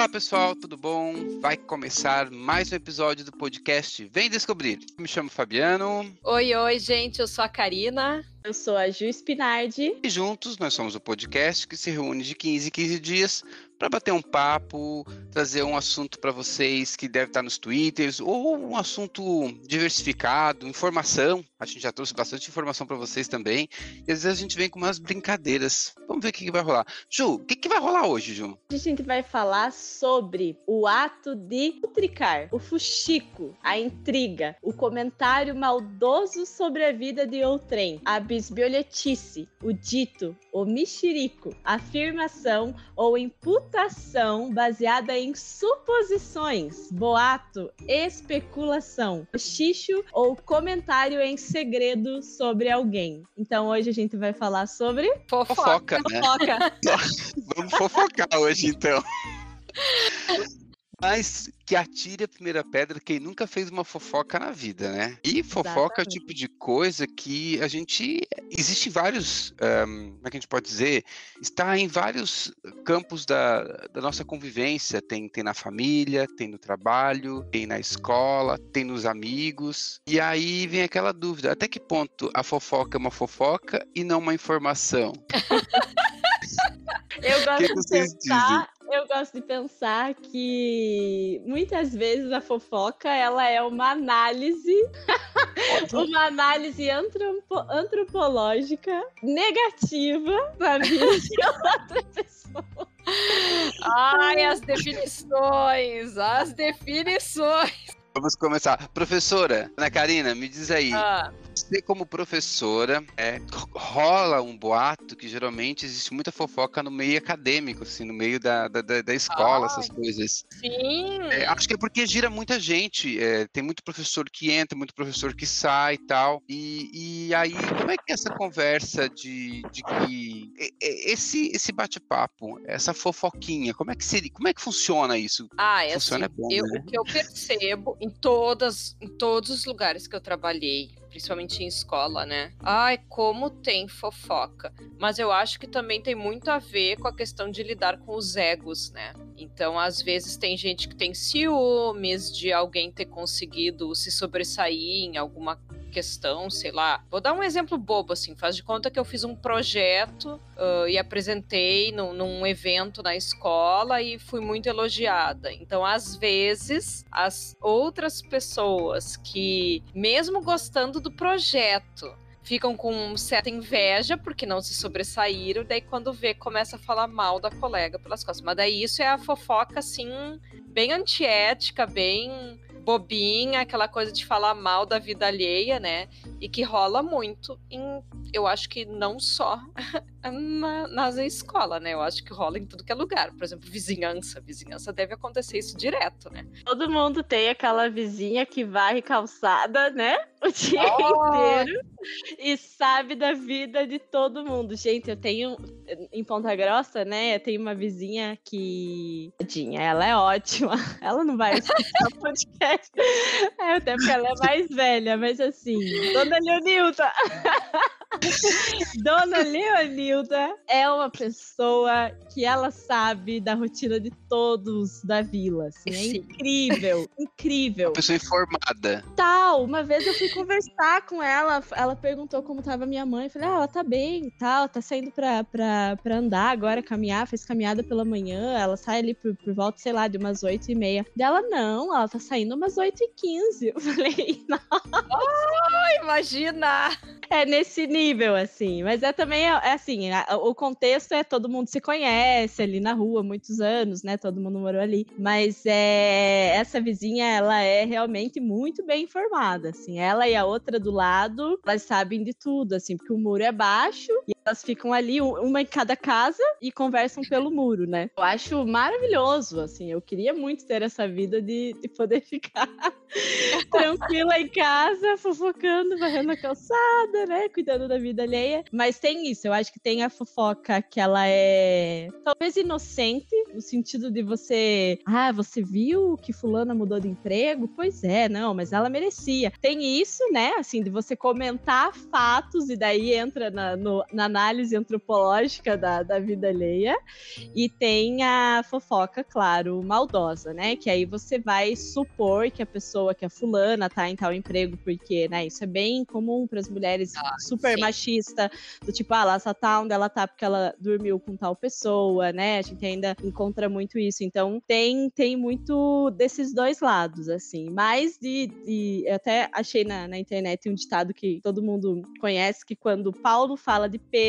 Olá pessoal, tudo bom? Vai começar mais um episódio do podcast Vem Descobrir. Me chamo Fabiano. Oi, oi, gente, eu sou a Karina. Eu sou a Ju Spinardi. E juntos nós somos o podcast que se reúne de 15 em 15 dias para bater um papo, trazer um assunto para vocês que deve estar nos twitters, ou um assunto diversificado, informação. A gente já trouxe bastante informação para vocês também. E às vezes a gente vem com umas brincadeiras. Vamos ver o que, que vai rolar. Ju, o que, que vai rolar hoje, Ju? A gente vai falar sobre o ato de putricar, o fuxico, a intriga, o comentário maldoso sobre a vida de outrem, a bisbilhotice, o dito, o mexerico, afirmação ou imputação baseada em suposições, boato, especulação, xixo ou comentário em segredo sobre alguém. Então hoje a gente vai falar sobre fofoca. Fofoca, né? fofoca. Vamos fofocar hoje então. Mas que atire a primeira pedra quem nunca fez uma fofoca na vida, né? E fofoca Exatamente. é o tipo de coisa que a gente. Existe vários. Um, como é que a gente pode dizer? Está em vários campos da, da nossa convivência. Tem, tem na família, tem no trabalho, tem na escola, tem nos amigos. E aí vem aquela dúvida: até que ponto a fofoca é uma fofoca e não uma informação? Eu gosto que de pensar, dizem? eu gosto de pensar que muitas vezes a fofoca ela é uma análise, uma análise antropo, antropológica negativa da vida de outra pessoa. Ai, as definições, as definições. Vamos começar. Professora, Ana Karina, me diz aí. Ah. Você, como professora, é, rola um boato que geralmente existe muita fofoca no meio acadêmico, assim, no meio da, da, da escola, ah, essas coisas. Sim. É, acho que é porque gira muita gente. É, tem muito professor que entra, muito professor que sai e tal. E, e aí, como é que é essa conversa de, de que. Esse, esse bate-papo, essa fofoquinha, como é que seria? Como é que funciona isso? Ah, é funciona assim, é bom, eu, né? O que eu percebo em todas, em todos os lugares que eu trabalhei, principalmente em escola, né? Ai, como tem fofoca. Mas eu acho que também tem muito a ver com a questão de lidar com os egos, né? Então, às vezes tem gente que tem ciúmes de alguém ter conseguido se sobressair em alguma questão, sei lá. Vou dar um exemplo bobo, assim. Faz de conta que eu fiz um projeto uh, e apresentei no, num evento na escola e fui muito elogiada. Então, às vezes, as outras pessoas que, mesmo gostando do projeto, ficam com certa inveja porque não se sobressaíram, daí quando vê começa a falar mal da colega pelas costas. Mas daí isso é a fofoca assim bem antiética, bem bobinha, aquela coisa de falar mal da vida alheia, né? E que rola muito em, eu acho que não só na, nas escola, né? Eu acho que rola em tudo que é lugar. Por exemplo, vizinhança. Vizinhança deve acontecer isso direto, né? Todo mundo tem aquela vizinha que varre calçada, né? O dia oh. inteiro e sabe da vida de todo mundo. Gente, eu tenho em Ponta Grossa, né? Eu tenho uma vizinha que. Ela é ótima. Ela não vai escutar o podcast. É, até porque ela é mais velha, mas assim, Dona Leonilda. Dona Leonilda é uma pessoa que ela sabe da rotina de todos da vila. Assim, é incrível, incrível. Uma pessoa informada. Tal, uma vez eu fui conversar com ela, ela perguntou como tava minha mãe. Eu falei, ah, ela tá bem tal, tá saindo pra, pra, pra andar agora, caminhar, fez caminhada pela manhã, ela sai ali por, por volta, sei lá, de umas oito e meia. Dela, não, ela tá saindo umas oito e quinze. Eu falei, nossa. Oh, imagina! É nesse nível assim. Mas é também, é, é assim, a, o contexto é todo mundo se conhece ali na rua, muitos anos, né? Todo mundo morou ali. Mas é, essa vizinha, ela é realmente muito bem informada, assim. Ela e a outra do lado, elas sabem de tudo, assim, porque o muro é baixo e elas ficam ali, uma em cada casa, e conversam pelo muro, né? Eu acho maravilhoso, assim. Eu queria muito ter essa vida de, de poder ficar tranquila em casa, fofocando, varrendo a calçada, né? Cuidando da vida alheia. Mas tem isso, eu acho que tem a fofoca que ela é talvez inocente, no sentido de você, ah, você viu que fulana mudou de emprego? Pois é, não, mas ela merecia. Tem isso, né, assim, de você comentar fatos e daí entra na, no, na análise antropológica da, da vida alheia. E tem a fofoca, claro, maldosa, né, que aí você vai supor que a pessoa, que a fulana tá em tal emprego porque, né, isso é bem comum para as mulheres ah, super sim. machista, do tipo, ah, ela só tá onde ela tá porque ela dormiu com tal pessoa, né? A gente ainda encontra muito isso. Então, tem, tem muito desses dois lados, assim. Mas de. de eu até achei na, na internet um ditado que todo mundo conhece, que quando Paulo fala de Pedro,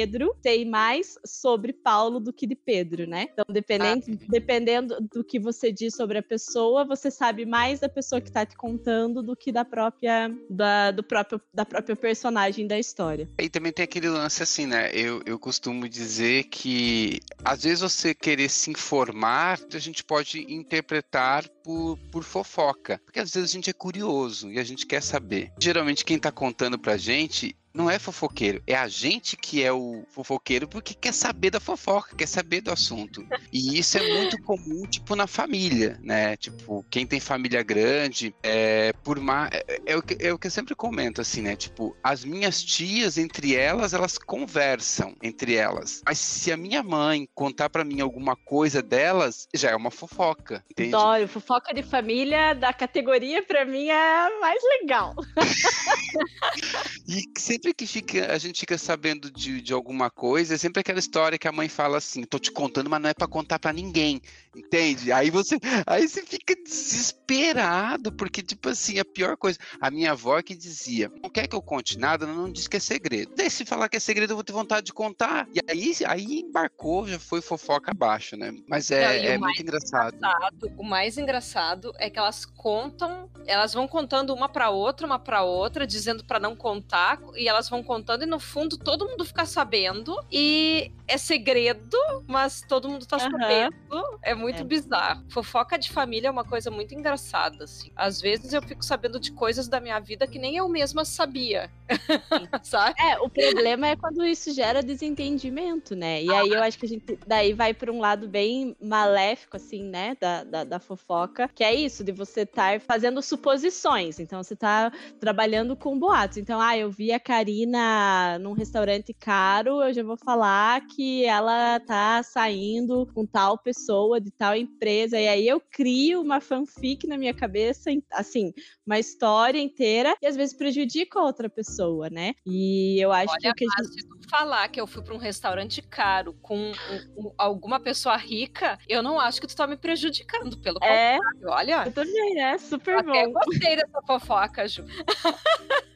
tem mais sobre Paulo do que de Pedro, né? Então, dependendo, ah. dependendo do que você diz sobre a pessoa, você sabe mais da pessoa que tá te contando do que da própria, da, do próprio, da própria personagem da história. E também tem aquele lance assim, né? Eu, eu costumo dizer que às vezes você querer se informar, a gente pode interpretar por, por fofoca. Porque às vezes a gente é curioso e a gente quer saber. Geralmente quem tá contando pra gente não é fofoqueiro, é a gente que é o fofoqueiro porque quer saber da fofoca, quer saber do assunto. E isso é muito comum, tipo, na família, né? Tipo, quem tem família grande, é, por mais. É, é, o que, é o que eu sempre comento, assim, né? Tipo, as minhas tias, entre elas, elas conversam entre elas. Mas se a minha mãe contar para mim alguma coisa delas, já é uma fofoca. Entende? Adoro, fofoca de família da categoria, para mim, é mais legal. e sempre sempre que fica, a gente fica sabendo de, de alguma coisa, é sempre aquela história que a mãe fala assim: tô te contando, mas não é para contar para ninguém, entende? Aí você, aí você fica desesperado, porque, tipo assim, a pior coisa. A minha avó que dizia: não quer que eu conte nada, não diz que é segredo. Daí, se falar que é segredo, eu vou ter vontade de contar. E aí, aí embarcou, já foi fofoca abaixo, né? Mas é, não, é muito engraçado. engraçado. O mais engraçado é que elas contam, elas vão contando uma para outra, uma para outra, dizendo para não contar, e elas vão contando e no fundo todo mundo fica sabendo e é segredo, mas todo mundo tá uhum. sabendo. É muito é. bizarro. Fofoca de família é uma coisa muito engraçada, assim. Às vezes eu fico sabendo de coisas da minha vida que nem eu mesma sabia. Sabe? É, o problema é quando isso gera desentendimento, né? E aí eu acho que a gente daí vai para um lado bem maléfico, assim, né? Da, da, da fofoca, que é isso, de você estar tá fazendo suposições. Então você tá trabalhando com boatos. Então, ah, eu vi a Karina num restaurante caro, eu já vou falar que ela tá saindo com tal pessoa de tal empresa. E aí eu crio uma fanfic na minha cabeça, assim, uma história inteira, e às vezes prejudica a outra pessoa, né? E eu acho Olha, que. Mas se tu falar que eu fui para um restaurante caro com um, um, alguma pessoa rica, eu não acho que tu tá me prejudicando, pelo é, contrário. Olha. Eu também, é super bom. Eu gostei dessa fofoca, Ju.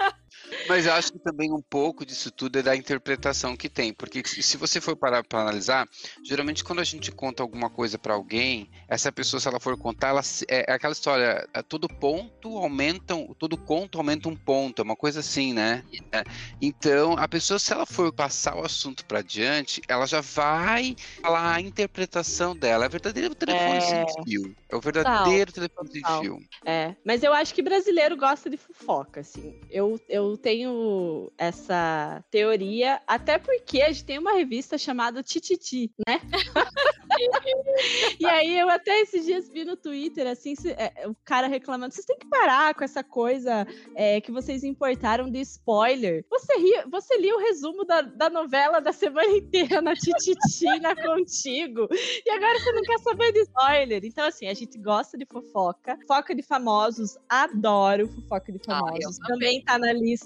Mas eu acho que também um pouco disso tudo é da interpretação que tem, porque se você for parar para analisar, geralmente quando a gente conta alguma coisa para alguém, essa pessoa, se ela for contar, ela, é, é aquela história, é, todo ponto aumenta, todo conto aumenta um ponto, é uma coisa assim, né? É, então, a pessoa, se ela for passar o assunto para diante, ela já vai falar a interpretação dela, é verdadeiro telefone é... sem fio, é o verdadeiro Total. telefone sem fio. É, mas eu acho que brasileiro gosta de fofoca, assim. Eu, eu tenho essa teoria, até porque a gente tem uma revista chamada Tititi, né? e aí eu até esses dias vi no Twitter, assim, se, é, o cara reclamando, vocês têm que parar com essa coisa é, que vocês importaram de spoiler. Você, ri, você lia o resumo da, da novela da semana inteira na Tititina contigo, e agora você não quer saber de spoiler. Então, assim, a gente gosta de fofoca, fofoca de famosos, adoro fofoca de ah, famosos. Ah, também tá na lista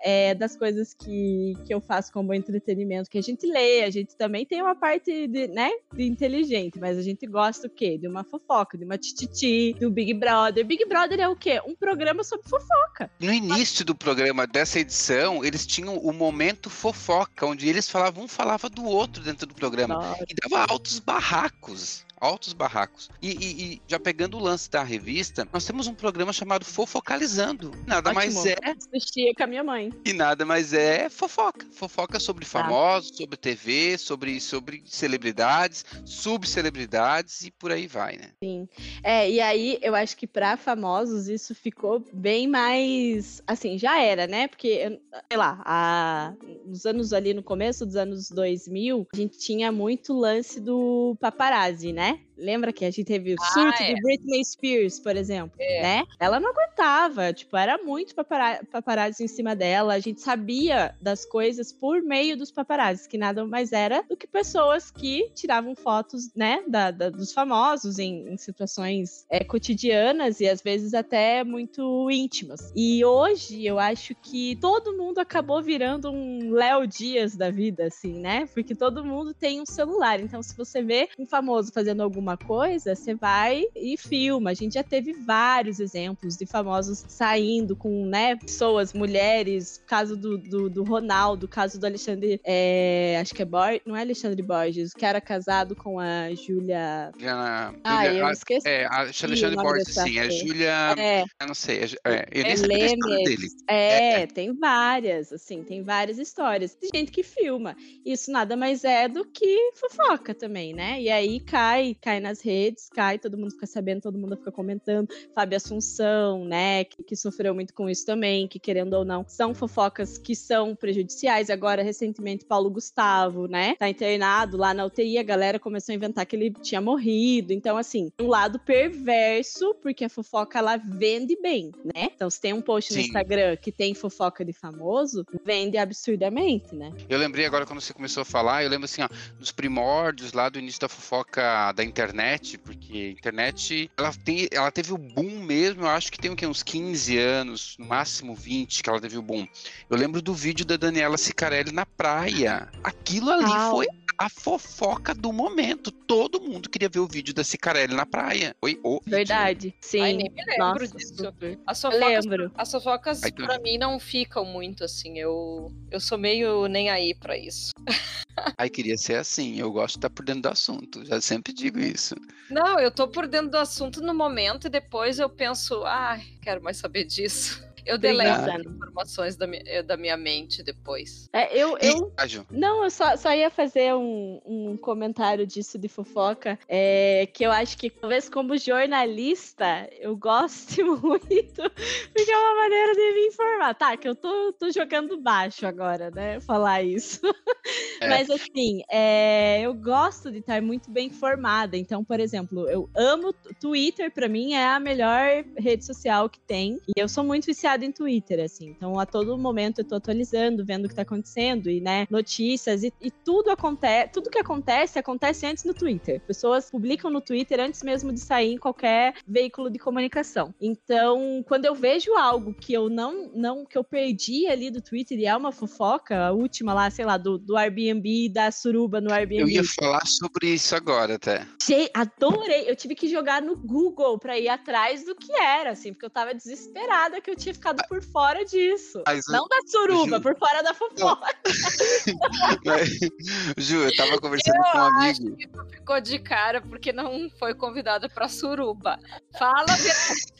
é, das coisas que, que eu faço como entretenimento, que a gente lê, a gente também tem uma parte de, né, de inteligente, mas a gente gosta o quê? De uma fofoca, de uma tititi, do Big Brother. Big Brother é o quê? Um programa sobre fofoca. No início do programa dessa edição, eles tinham o momento fofoca, onde eles falavam, um falava do outro dentro do programa. Nossa. E dava altos barracos altos barracos. E, e, e, já pegando o lance da revista, nós temos um programa chamado Fofocalizando. Nada Ótimo. mais é. Assistia com a minha mãe. E nada mais é fofoca. Fofoca sobre tá. famosos, sobre TV, sobre, sobre celebridades, subcelebridades e por aí vai, né? Sim. É, e aí eu acho que para famosos isso ficou bem mais. Assim, já era, né? Porque, sei lá, a... nos anos ali no começo dos anos 2000, a gente tinha muito lance do paparazzi, né? え。Lembra que a gente teve o ah, surto é. de Britney Spears, por exemplo, é. né? Ela não aguentava, tipo, era muito paparazzi em cima dela. A gente sabia das coisas por meio dos paparazzi, que nada mais era do que pessoas que tiravam fotos, né, da, da dos famosos em, em situações é, cotidianas e às vezes até muito íntimas. E hoje eu acho que todo mundo acabou virando um Léo Dias da vida, assim, né? Porque todo mundo tem um celular. Então, se você vê um famoso fazendo alguma coisa, você vai e filma. A gente já teve vários exemplos de famosos saindo com, né, pessoas, mulheres, caso do, do, do Ronaldo, caso do Alexandre, é, acho que é Borges, não é Alexandre Borges, que era casado com a Júlia... Ah, eu esqueci. É, Alexandre Borges, sim, é Júlia... É. Eu não sei, é, é, eu nem é dele. É, é, tem várias, assim, tem várias histórias. de gente que filma. Isso nada mais é do que fofoca também, né? E aí cai, cai nas redes, cai, todo mundo fica sabendo, todo mundo fica comentando. Fábio Assunção, né, que, que sofreu muito com isso também, que querendo ou não, são fofocas que são prejudiciais. Agora, recentemente, Paulo Gustavo, né, tá internado lá na UTI, a galera começou a inventar que ele tinha morrido. Então, assim, um lado perverso, porque a fofoca, ela vende bem, né? Então, se tem um post Sim. no Instagram que tem fofoca de famoso, vende absurdamente, né? Eu lembrei agora quando você começou a falar, eu lembro assim, ó, dos primórdios lá do início da fofoca da internet, porque a internet, ela, tem, ela teve o boom mesmo, eu acho que tem o quê? uns 15 anos, no máximo 20 que ela teve o boom. Eu lembro do vídeo da Daniela Sicarelli na praia. Aquilo ali foi a fofoca do momento. Todo mundo queria ver o vídeo da Cicarelli na praia. Foi o Verdade, vídeo. sim. Ai, nem me lembro Nossa, disso. As fofocas, lembro. As fofocas, Ai, pra mim, não ficam muito assim. Eu, eu sou meio nem aí pra isso. Ai, queria ser assim. Eu gosto de estar por dentro do assunto. Já sempre digo isso. Não, eu tô por dentro do assunto no momento e depois eu penso, ah, quero mais saber disso. Eu deleto as informações da minha, eh, da minha mente depois. É, eu, eu... Não, eu só, só ia fazer um, um comentário disso de fofoca, é, que eu acho que talvez como jornalista eu goste muito, porque é uma maneira de me informar. Tá, que eu tô, tô jogando baixo agora, né, falar isso. É. Mas assim, é, eu gosto de estar muito bem informada. Então, por exemplo, eu amo Twitter, para mim é a melhor rede social que tem. E eu sou muito viciada viciada em Twitter, assim. Então, a todo momento eu tô atualizando, vendo o que tá acontecendo e, né, notícias e, e tudo acontece, tudo que acontece acontece antes no Twitter. Pessoas publicam no Twitter antes mesmo de sair em qualquer veículo de comunicação. Então, quando eu vejo algo que eu não, não que eu perdi ali do Twitter e é uma fofoca, a última lá, sei lá, do, do Airbnb, da suruba no Airbnb. Eu ia falar sobre isso agora até. Che adorei. Eu tive que jogar no Google pra ir atrás do que era, assim, porque eu tava desesperada que eu tinha ficado por fora disso. Mas, não da suruba, Ju... por fora da fofoca. Ju, eu tava conversando eu com um amigo. que tu ficou de cara porque não foi convidada pra suruba. Fala,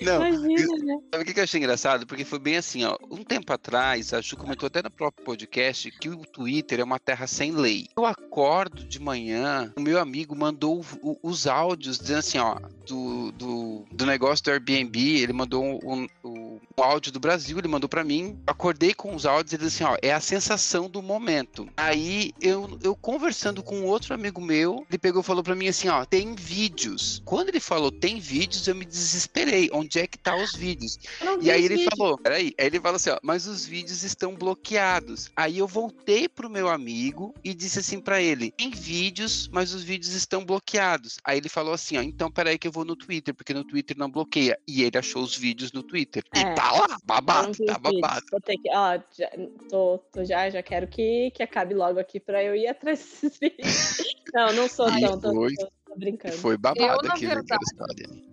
Não, Imagina, né? sabe o que eu achei engraçado? Porque foi bem assim, ó. Um tempo atrás, a Ju comentou até no próprio podcast que o Twitter é uma terra sem lei. Eu acordo de manhã, o meu amigo mandou o, os áudios dizendo assim, ó, do, do, do negócio do Airbnb, ele mandou um, um, o áudio do Brasil, ele mandou para mim. Acordei com os áudios e ele disse assim: ó, é a sensação do momento. Aí eu, eu conversando com outro amigo meu, ele pegou e falou para mim assim: ó, tem vídeos. Quando ele falou tem vídeos, eu me desesperei. Onde é que tá os vídeos? E aí ele vídeo. falou: peraí. Aí ele falou assim: ó, mas os vídeos estão bloqueados. Aí eu voltei pro meu amigo e disse assim para ele: tem vídeos, mas os vídeos estão bloqueados. Aí ele falou assim: ó, então peraí que eu vou no Twitter, porque no Twitter não bloqueia. E ele achou os vídeos no Twitter. É. E tá lá, babado, tá babado. Vou ter que, ó, já, tô, tô, já, já quero que, que acabe logo aqui pra eu ir atrás desses vídeos. Não, não sou tão, tô, tô, tô, brincando. Foi babado eu, aqui, verdade,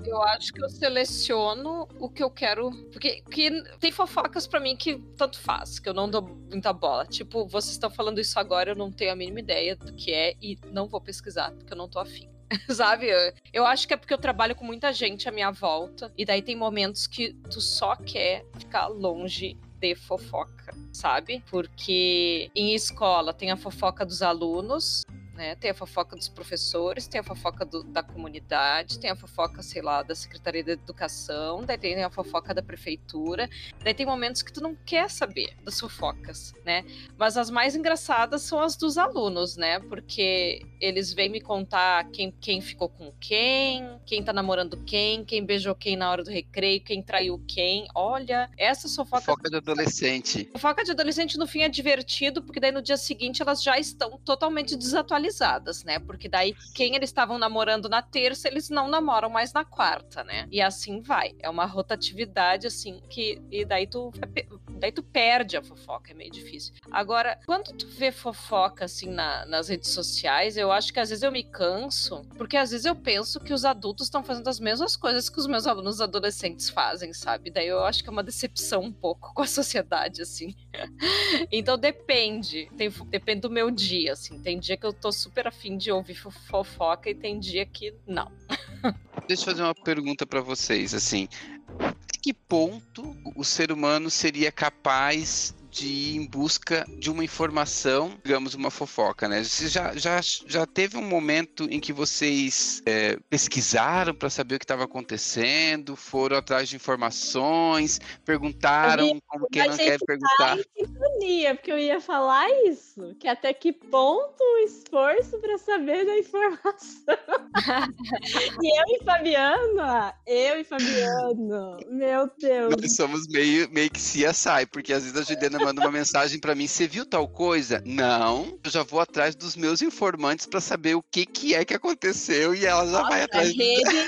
Eu acho que eu seleciono o que eu quero, porque, porque tem fofocas pra mim que tanto faz, que eu não dou muita bola. Tipo, vocês estão falando isso agora, eu não tenho a mínima ideia do que é e não vou pesquisar, porque eu não tô afim. sabe? Eu acho que é porque eu trabalho com muita gente à minha volta. E daí tem momentos que tu só quer ficar longe de fofoca, sabe? Porque em escola tem a fofoca dos alunos, né? Tem a fofoca dos professores, tem a fofoca do, da comunidade, tem a fofoca, sei lá, da Secretaria da Educação, daí tem a fofoca da prefeitura, daí tem momentos que tu não quer saber das fofocas, né? Mas as mais engraçadas são as dos alunos, né? Porque eles vêm me contar quem, quem ficou com quem, quem tá namorando quem, quem beijou quem na hora do recreio, quem traiu quem. Olha, essa fofoca. Fofoca de adolescente. Fofoca de adolescente no fim é divertido, porque daí no dia seguinte elas já estão totalmente desatualizadas, né? Porque daí quem eles estavam namorando na terça, eles não namoram mais na quarta, né? E assim vai. É uma rotatividade assim que e daí tu daí tu perde a fofoca, é meio difícil. Agora, quando tu vê fofoca assim na, nas redes sociais, eu acho que às vezes eu me canso, porque às vezes eu penso que os adultos estão fazendo as mesmas coisas que os meus alunos adolescentes fazem, sabe? Daí eu acho que é uma decepção um pouco com a sociedade, assim. então depende. Tem, depende do meu dia, assim. Tem dia que eu tô super afim de ouvir fofoca e tem dia que não. Deixa eu fazer uma pergunta para vocês, assim. Que ponto o ser humano seria capaz de ir em busca de uma informação, digamos, uma fofoca, né? Você já, já, já teve um momento em que vocês é, pesquisaram para saber o que estava acontecendo, foram atrás de informações, perguntaram como quem não quer perguntar? Em sintonia, porque eu ia falar isso, que até que ponto o esforço para saber da informação. e eu e Fabiana, eu e Fabiano, meu Deus. Nós somos meio, meio que CSI, porque às vezes a Juliana manda uma mensagem para mim: você viu tal coisa? Não. Eu já vou atrás dos meus informantes para saber o que, que é que aconteceu e ela já Nossa, vai atrás. Rede,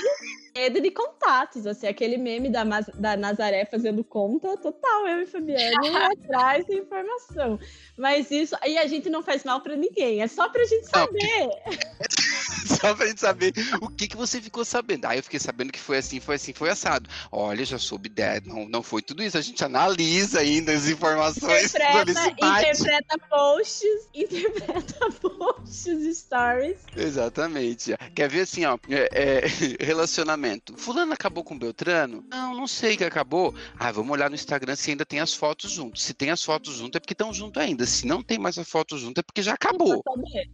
rede de contatos, assim, aquele meme da, da Nazaré fazendo conta, total, eu e Fabiano atrás da informação. Mas isso, aí a gente não faz mal para ninguém, é só pra gente saber. Só pra gente saber o que, que você ficou sabendo. Aí eu fiquei sabendo que foi assim, foi assim, foi assado. Olha, já soube ideia. Não, não foi tudo isso. A gente analisa ainda as informações. Interpreta, interpreta posts, interpreta posts, stories. Exatamente. Quer ver assim, ó, é, é, relacionamento. Fulano acabou com Beltrano? Não, não sei que acabou. Ah, vamos olhar no Instagram se ainda tem as fotos juntos. Se tem as fotos junto é porque estão junto ainda. Se não tem mais a foto junto é porque já acabou.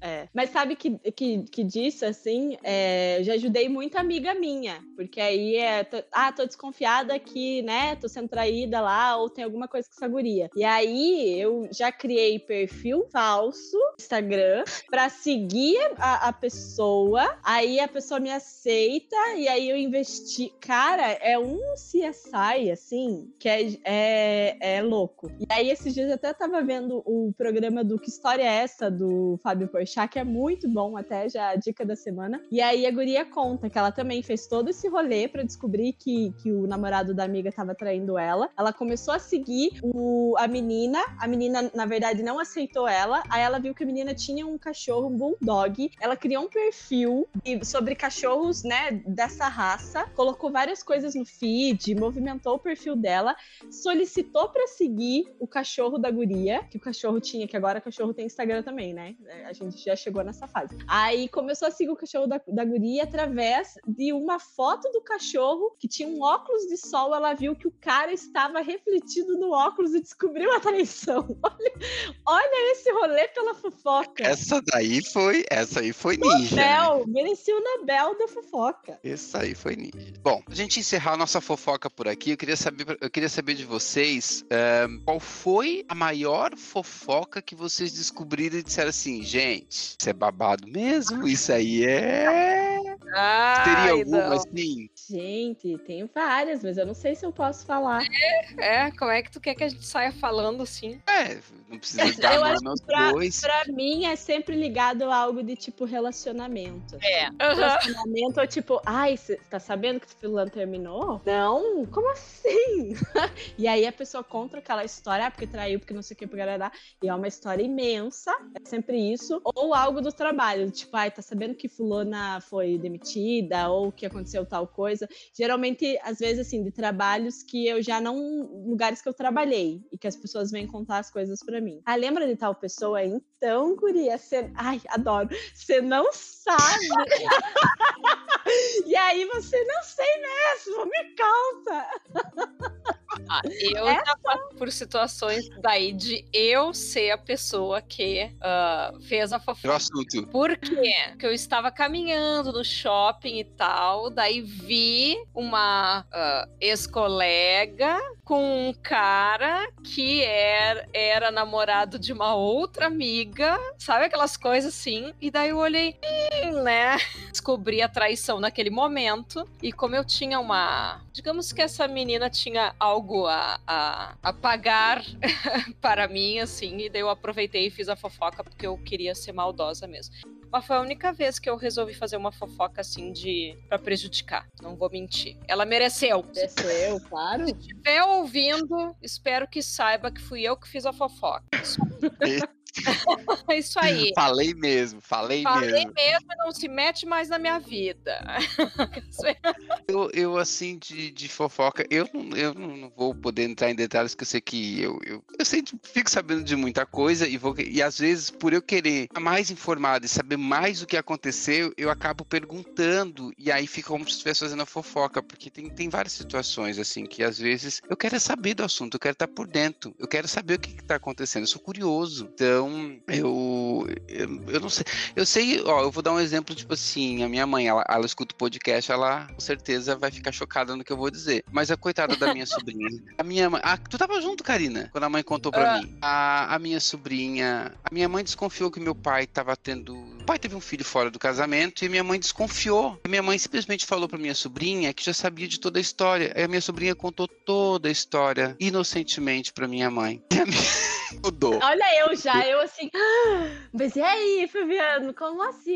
É. Mas sabe que, que, que disso, assim, é, já ajudei muita amiga minha, porque aí é, tô, ah, tô desconfiada que, né, tô sendo traída lá, ou tem alguma coisa com essa guria. E aí eu já criei perfil falso, Instagram, pra seguir a, a pessoa, aí a pessoa me aceita, e aí eu investi. Cara, é um CSI, assim, que é, é, é louco. E aí esses dias eu até tava vendo o programa do Que História é Essa, do Fábio Porchat, que é muito bom, até já a dica da semana. E aí a guria conta que ela também fez todo esse rolê para descobrir que, que o namorado da amiga tava traindo ela. Ela começou a seguir o, a menina. A menina, na verdade, não aceitou ela. Aí ela viu que a menina tinha um cachorro, um bulldog. Ela criou um perfil sobre cachorros, né, dessa raça. Colocou várias coisas no feed, movimentou o perfil dela, solicitou para seguir o cachorro da guria, que o cachorro tinha, que agora o cachorro tem Instagram também, né? A gente já chegou nessa fase. Aí começou a seguir o cachorro da, da guria através de uma foto do cachorro que tinha um óculos de sol. Ela viu que o cara estava refletido no óculos e descobriu a traição. Olha, olha esse rolê pela fofoca. Essa daí foi, essa aí foi ninja. Nobel, né? merecia o Nobel da fofoca. Essa aí foi ninja. Bom, a gente encerrar a nossa fofoca por aqui, eu queria saber, eu queria saber de vocês um, qual foi a maior fofoca que vocês descobriram e disseram assim, gente, isso é babado mesmo? Isso aí é. Ah, Teria alguma assim? Gente, tenho várias, mas eu não sei se eu posso falar. É, é, como é que tu quer que a gente saia falando assim? É, não precisa dar nome aos pra, dois. Pra mim é sempre ligado a algo de tipo relacionamento. É. Uhum. Relacionamento ou tipo, ai, você tá sabendo que o fulano terminou? Não, como assim? e aí a pessoa conta aquela história, ah, porque traiu, porque não sei o que, porque era e é uma história imensa, é sempre isso. Ou algo do trabalho, tipo, ai, tá sabendo que fulana foi demitida ou que aconteceu tal coisa. Geralmente, às vezes, assim, de trabalhos que eu já não. lugares que eu trabalhei e que as pessoas vêm contar as coisas pra mim. Ah, lembra de tal pessoa? Então, Guria, você. Ai, adoro. Você não sabe. e aí você não sei mesmo, me conta. Ah, eu Essa? já passo por situações daí de eu ser a pessoa que uh, fez a fofoca. O assunto. Por quê? Porque eu estava caminhando no shopping e tal, daí vi uma uh, ex-colega com um cara que era, era namorado de uma outra amiga, sabe aquelas coisas assim? E daí eu olhei, hum, né? Descobri a traição naquele momento. E como eu tinha uma. Digamos que essa menina tinha algo a, a, a pagar para mim, assim, e daí eu aproveitei e fiz a fofoca porque eu queria ser maldosa mesmo. Mas foi a única vez que eu resolvi fazer uma fofoca assim de para prejudicar. Não vou mentir. Ela mereceu. Mereceu, claro. Se estiver ouvindo, espero que saiba que fui eu que fiz a fofoca. Isso aí. Falei mesmo, falei, falei mesmo. Falei mesmo não se mete mais na minha vida. eu, eu, assim, de, de fofoca, eu, não, eu não vou poder entrar em detalhes, que eu sei que eu, eu, eu sempre fico sabendo de muita coisa e, vou, e às vezes, por eu querer estar mais informado e saber mais o que aconteceu, eu acabo perguntando e aí fica como se estivesse fazendo a fofoca, porque tem, tem várias situações, assim, que às vezes eu quero saber do assunto, eu quero estar por dentro, eu quero saber o que está acontecendo, eu sou curioso. Então, então, eu, eu, eu, não sei. Eu sei, ó, eu vou dar um exemplo, tipo assim, a minha mãe, ela, ela escuta o podcast, ela com certeza vai ficar chocada no que eu vou dizer. Mas a coitada da minha sobrinha. A minha mãe. Ah, tu tava junto, Karina, quando a mãe contou pra mim. A, a minha sobrinha. A minha mãe desconfiou que meu pai tava tendo. O pai teve um filho fora do casamento e minha mãe desconfiou. E minha mãe simplesmente falou pra minha sobrinha que já sabia de toda a história. Aí a minha sobrinha contou toda a história inocentemente pra minha mãe. E a minha mudou. Olha eu já, eu assim, ah, mas e aí, Fabiano, como assim?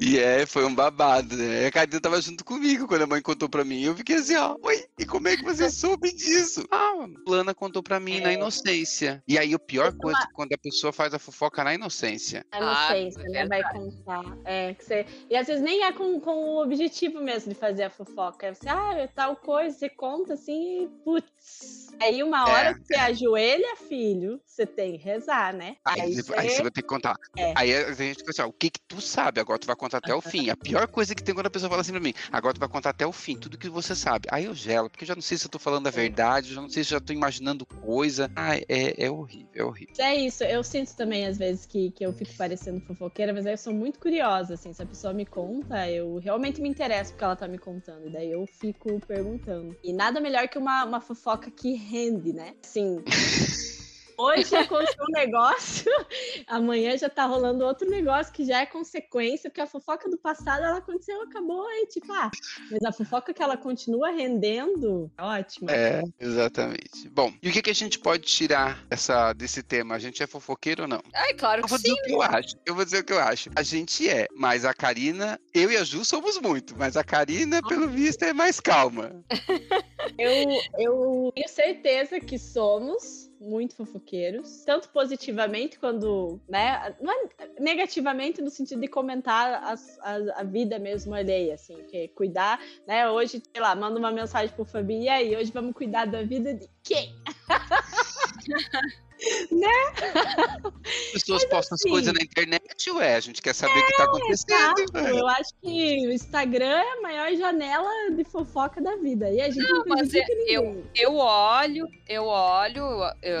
E é, foi um babado, né? A Karina tava junto comigo quando a mãe contou pra mim. Eu fiquei assim, ó, oi, e como é que você soube disso? Ah, a Lana contou pra mim é. na inocência. E aí, a pior coisa é quando a pessoa faz a fofoca na inocência. Na inocência, ah, né? Vai contar. É, que você... E às vezes nem é com, com o objetivo mesmo de fazer a fofoca. É você, ah, é tal coisa, você conta assim, e putz. Aí uma hora é. que você ajoelha, filho, você tem que rezar, né? Aí, você... aí você vai ter que contar. É. Aí a gente fica assim, ó, o que que tu sabe? Agora tu vai contar até o fim. A pior coisa que tem quando a pessoa fala assim pra mim, agora tu vai contar até o fim, tudo que você sabe. Aí eu gelo, porque eu já não sei se eu tô falando a é. verdade, eu já não sei se eu já tô imaginando coisa. Ah, é, é horrível, é horrível. É isso, eu sinto também às vezes que, que eu fico parecendo fofoqueira, mas aí eu sou muito curiosa, assim, se a pessoa me conta, eu realmente me interesso porque ela tá me contando, e daí eu fico perguntando. E nada melhor que uma, uma fofoca que rende, né? Sim. Hoje aconteceu um negócio, amanhã já tá rolando outro negócio que já é consequência, porque a fofoca do passado ela aconteceu, acabou aí, tipo, ah, mas a fofoca que ela continua rendendo, ótimo. É, exatamente. Bom, e o que, que a gente pode tirar essa, desse tema? A gente é fofoqueiro ou não? É, claro que eu vou sim. Dizer o que eu acho. Eu vou dizer o que eu acho. A gente é, mas a Karina, eu e a Ju somos muito, mas a Karina, pelo visto, é mais calma. eu, eu tenho certeza que somos muito fofoqueiros, tanto positivamente quando, né, não é negativamente no sentido de comentar as, a, a vida mesmo alheia, assim, que cuidar, né, hoje, sei lá, manda uma mensagem pro Fabi, e aí, hoje vamos cuidar da vida de quem? né? As pessoas Mas, postam assim, as coisas na internet, ué, a gente quer saber o que tá é, acontecendo. Eu acho que o Instagram é a maior janela de fofoca da vida. E a gente não, não mas é, eu, eu olho, eu olho, eu,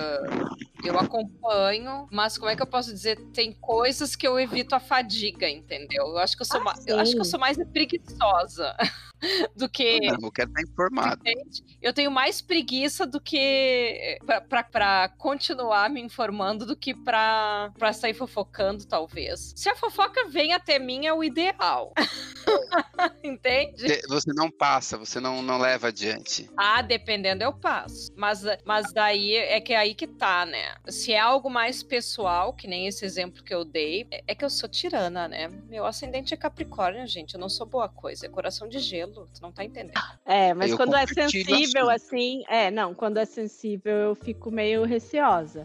eu acompanho, mas como é que eu posso dizer? Tem coisas que eu evito a fadiga, entendeu? Eu acho que eu sou, ah, eu acho que eu sou mais preguiçosa. do que. Não, eu quero estar informado. Eu tenho mais preguiça do que para continuar me informando do que para sair fofocando, talvez. Se a fofoca vem até mim, é o ideal. Entende? Você não passa, você não, não leva adiante. Ah, dependendo, eu passo. Mas, mas daí é que é aí que tá, né? Se é algo mais pessoal, que nem esse exemplo que eu dei, é, é que eu sou tirana, né? Meu ascendente é Capricórnio, gente. Eu não sou boa coisa, é coração de gelo tu não tá entendendo. É, mas eu quando é sensível assim, é, não, quando é sensível eu fico meio receosa.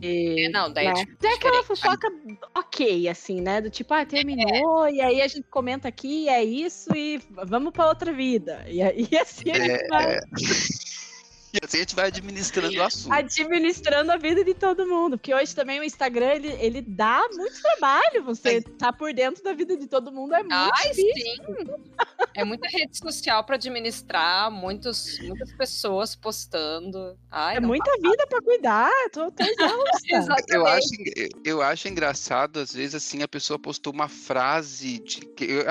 E, é, não, daí né? é, é aquela fofoca ok, assim, né? Do tipo, ah, terminou, é. e aí a gente comenta aqui, é isso, e vamos pra outra vida. E aí assim a gente é, vai. E assim a gente vai administrando o assunto. Administrando a vida de todo mundo. Porque hoje também o Instagram, ele, ele dá muito trabalho. Você tá por dentro da vida de todo mundo, é muito Ai, difícil. sim! É muita rede social para administrar, muitos, muitas pessoas postando. Ai, é muita passa. vida para cuidar, tô, tô eu, acho, eu acho engraçado, às vezes, assim, a pessoa postou uma frase de. Eu,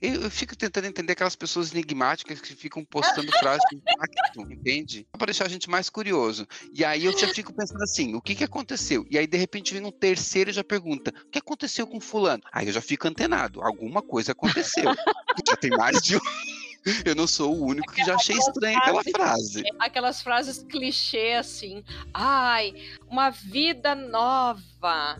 eu, eu fico tentando entender aquelas pessoas enigmáticas que ficam postando frases de impacto, entende? Para deixar a gente mais curioso. E aí eu já fico pensando assim, o que que aconteceu? E aí, de repente, vem um terceiro e já pergunta, o que aconteceu com fulano? Aí eu já fico antenado, alguma coisa aconteceu. já tem mais de um. Eu não sou o único que já achei estranha aquela frase. Aquelas frases clichê assim. Ai, uma vida nova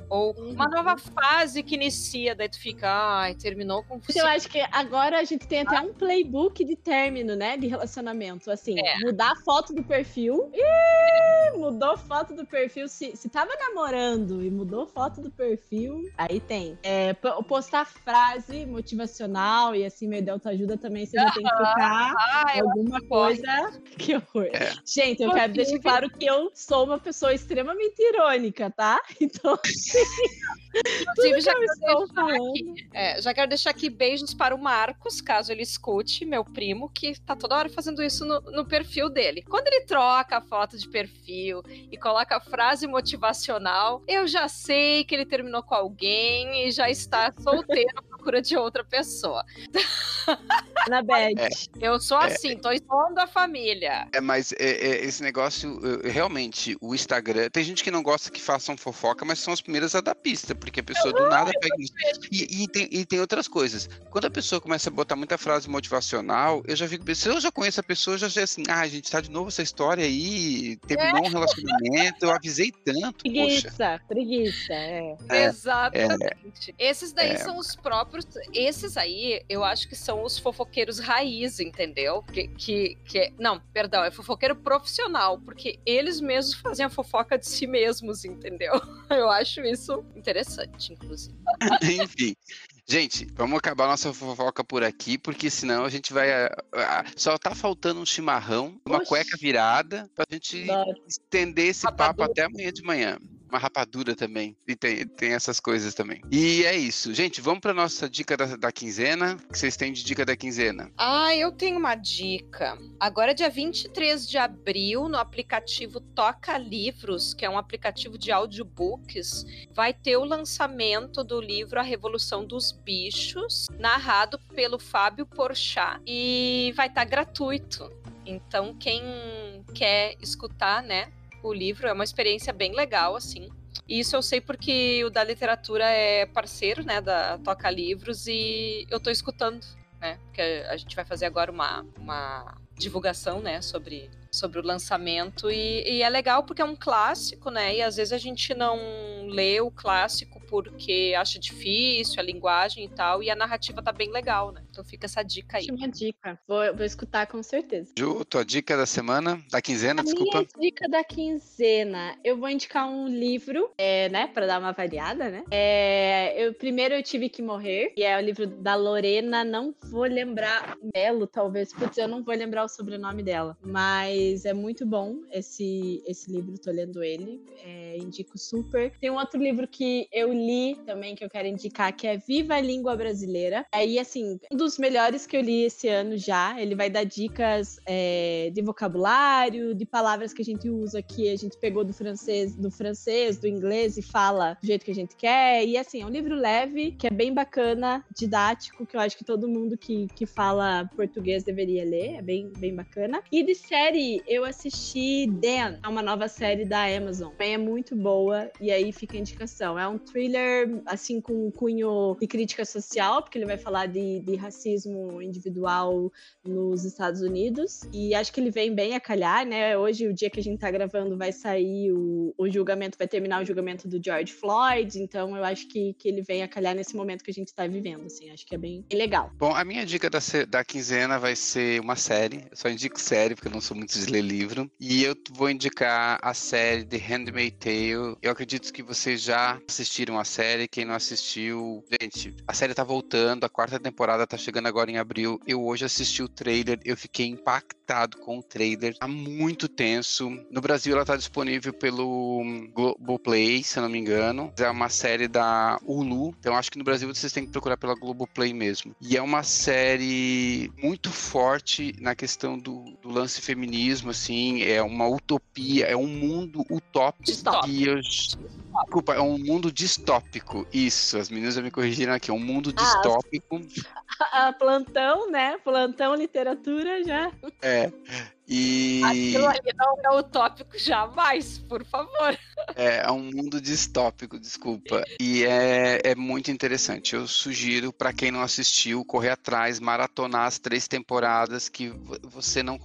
ou uma nova uhum. fase que inicia, daí tu fica, ai, terminou com. Eu acho que agora a gente tem até um playbook de término, né? De relacionamento. Assim, é. mudar a foto do perfil. Ih, mudou foto do perfil. Se, se tava namorando e mudou foto do perfil, aí tem. É, postar frase motivacional e assim, meio autoajuda também, você já tem que ficar ah, alguma coisa. Que horror. É. Gente, eu quero deixar claro que eu sou uma pessoa extremamente irônica, tá? Então, Inclusive, já quero, aqui, é, já quero, deixar aqui, beijos para o Marcos, caso ele escute, meu primo, que tá toda hora fazendo isso no, no, perfil dele. Quando ele troca a foto de perfil e coloca a frase motivacional, eu já sei que ele terminou com alguém e já está solteiro procura de outra pessoa. Na bad. É, eu sou é. assim, é, tô expondo a família. É, mas é, é esse negócio, realmente, o Instagram. Tem gente que não gosta que façam fofoca, mas são as primeiras a dar pista, porque a pessoa do nada pega isso. E, e, tem, e tem outras coisas. Quando a pessoa começa a botar muita frase motivacional, eu já fico se eu já conheço a pessoa, eu já sei assim, ah, a gente tá de novo essa história aí, terminou é. um relacionamento, eu avisei tanto. Preguiça, poxa. preguiça, é. Exatamente. Esses daí são os próprios esses aí, eu acho que são os fofoqueiros raiz, entendeu? Que, que, que, não, perdão, é fofoqueiro profissional, porque eles mesmos fazem a fofoca de si mesmos, entendeu? Eu acho isso interessante, inclusive. Enfim. Gente, vamos acabar nossa fofoca por aqui, porque senão a gente vai. só tá faltando um chimarrão, uma Oxi. cueca virada, pra gente Nossa. estender esse papo até amanhã de manhã uma rapadura também. E tem, tem essas coisas também. E é isso. Gente, vamos para nossa dica da, da quinzena. O que vocês têm de dica da quinzena? Ah, eu tenho uma dica. Agora, dia 23 de abril, no aplicativo Toca Livros, que é um aplicativo de audiobooks, vai ter o lançamento do livro A Revolução dos Bichos, narrado pelo Fábio Porchat. E vai estar tá gratuito. Então, quem quer escutar, né, o livro, é uma experiência bem legal, assim. Isso eu sei porque o da literatura é parceiro, né, da Toca Livros, e eu tô escutando, né, porque a gente vai fazer agora uma, uma divulgação, né, sobre sobre o lançamento e, e, é legal porque é um clássico, né? E às vezes a gente não lê o clássico porque acha difícil a linguagem e tal, e a narrativa tá bem legal, né? Então fica essa dica aí. Uma dica, vou, vou escutar com certeza. Ju, tua dica da semana, da quinzena, a desculpa. Minha dica da quinzena, eu vou indicar um livro, é, né, para dar uma variada, né? É, eu primeiro eu tive que morrer, e é o livro da Lorena, não vou lembrar Melo, talvez, putz, eu não vou lembrar o sobrenome dela, mas mas é muito bom esse, esse livro, tô lendo ele, é, indico super. Tem um outro livro que eu li também, que eu quero indicar, que é Viva a Língua Brasileira. Aí, assim, um dos melhores que eu li esse ano já, ele vai dar dicas é, de vocabulário, de palavras que a gente usa que a gente pegou do francês, do francês, do inglês e fala do jeito que a gente quer. E assim, é um livro leve, que é bem bacana, didático, que eu acho que todo mundo que, que fala português deveria ler, é bem, bem bacana. E de série, eu assisti Dan, é uma nova série da Amazon. É muito boa, e aí fica a indicação. É um thriller, assim, com um cunho de crítica social, porque ele vai falar de, de racismo individual nos Estados Unidos. E acho que ele vem bem a calhar, né? Hoje, o dia que a gente tá gravando, vai sair o, o julgamento, vai terminar o julgamento do George Floyd. Então, eu acho que, que ele vem a calhar nesse momento que a gente tá vivendo, assim. Acho que é bem, bem legal. Bom, a minha dica da, da quinzena vai ser uma série. Eu só indico série, porque eu não sou muito gosto de ler livro. E eu vou indicar a série The Handmaid's Tale. Eu acredito que vocês já assistiram a série. Quem não assistiu, gente, a série tá voltando, a quarta temporada tá chegando agora em abril. Eu hoje assisti o trailer, eu fiquei impactado com o trailer. Tá muito tenso. No Brasil ela tá disponível pelo Globoplay, se eu não me engano. É uma série da Hulu. Então acho que no Brasil vocês têm que procurar pela Globoplay mesmo. E é uma série muito forte na questão do, do lance feminismo, assim. É uma utopia, é um mundo utópico. Distópico. Desculpa, é um mundo distópico. Isso, as meninas já me corrigiram aqui. É um mundo ah, distópico. A plantão, né? Plantão literatura já. É. E. Aquilo ali não é utópico jamais, por favor. É, é um mundo distópico, desculpa. E é, é muito interessante. Eu sugiro, para quem não assistiu, correr atrás, maratonar as três temporadas que você não.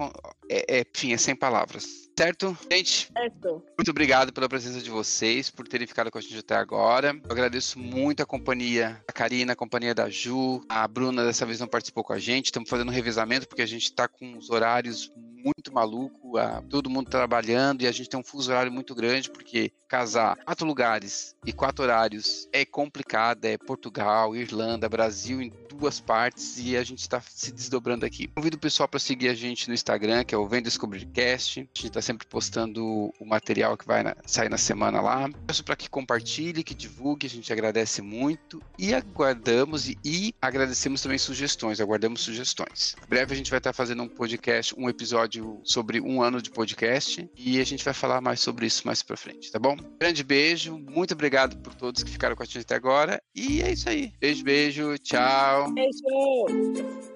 É, é, enfim, é sem palavras. Certo? Gente, certo. muito obrigado pela presença de vocês, por terem ficado com a gente até agora. Eu agradeço muito a companhia da Karina, a companhia da Ju. A Bruna dessa vez não participou com a gente. Estamos fazendo um revezamento porque a gente está com os horários muito maluco, a, todo mundo trabalhando e a gente tem um fuso horário muito grande, porque casar quatro lugares e quatro horários é complicado, é Portugal, Irlanda, Brasil em duas partes e a gente está se desdobrando aqui. Convido o pessoal para seguir a gente no Instagram, que é o Vem Descobrircast. A gente está sempre postando o material que vai na, sair na semana lá. Peço para que compartilhe, que divulgue, a gente agradece muito e aguardamos e, e agradecemos também sugestões, aguardamos sugestões. Em breve a gente vai estar tá fazendo um podcast, um episódio sobre um ano de podcast e a gente vai falar mais sobre isso mais para frente, tá bom? Grande beijo, muito obrigado por todos que ficaram com a gente até agora e é isso aí. Beijo, beijo, tchau. Beijo!